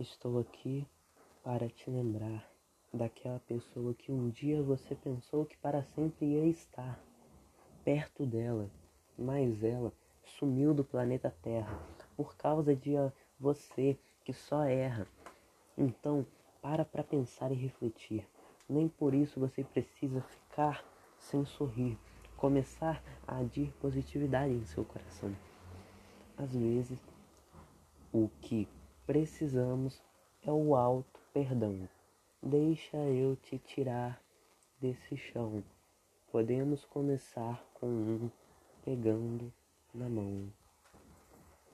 Estou aqui para te lembrar daquela pessoa que um dia você pensou que para sempre ia estar perto dela, mas ela sumiu do planeta Terra por causa de você que só erra. Então, para para pensar e refletir. Nem por isso você precisa ficar sem sorrir, começar a agir positividade em seu coração. Às vezes, o que precisamos é o alto perdão. Deixa eu te tirar desse chão. Podemos começar com um pegando na mão.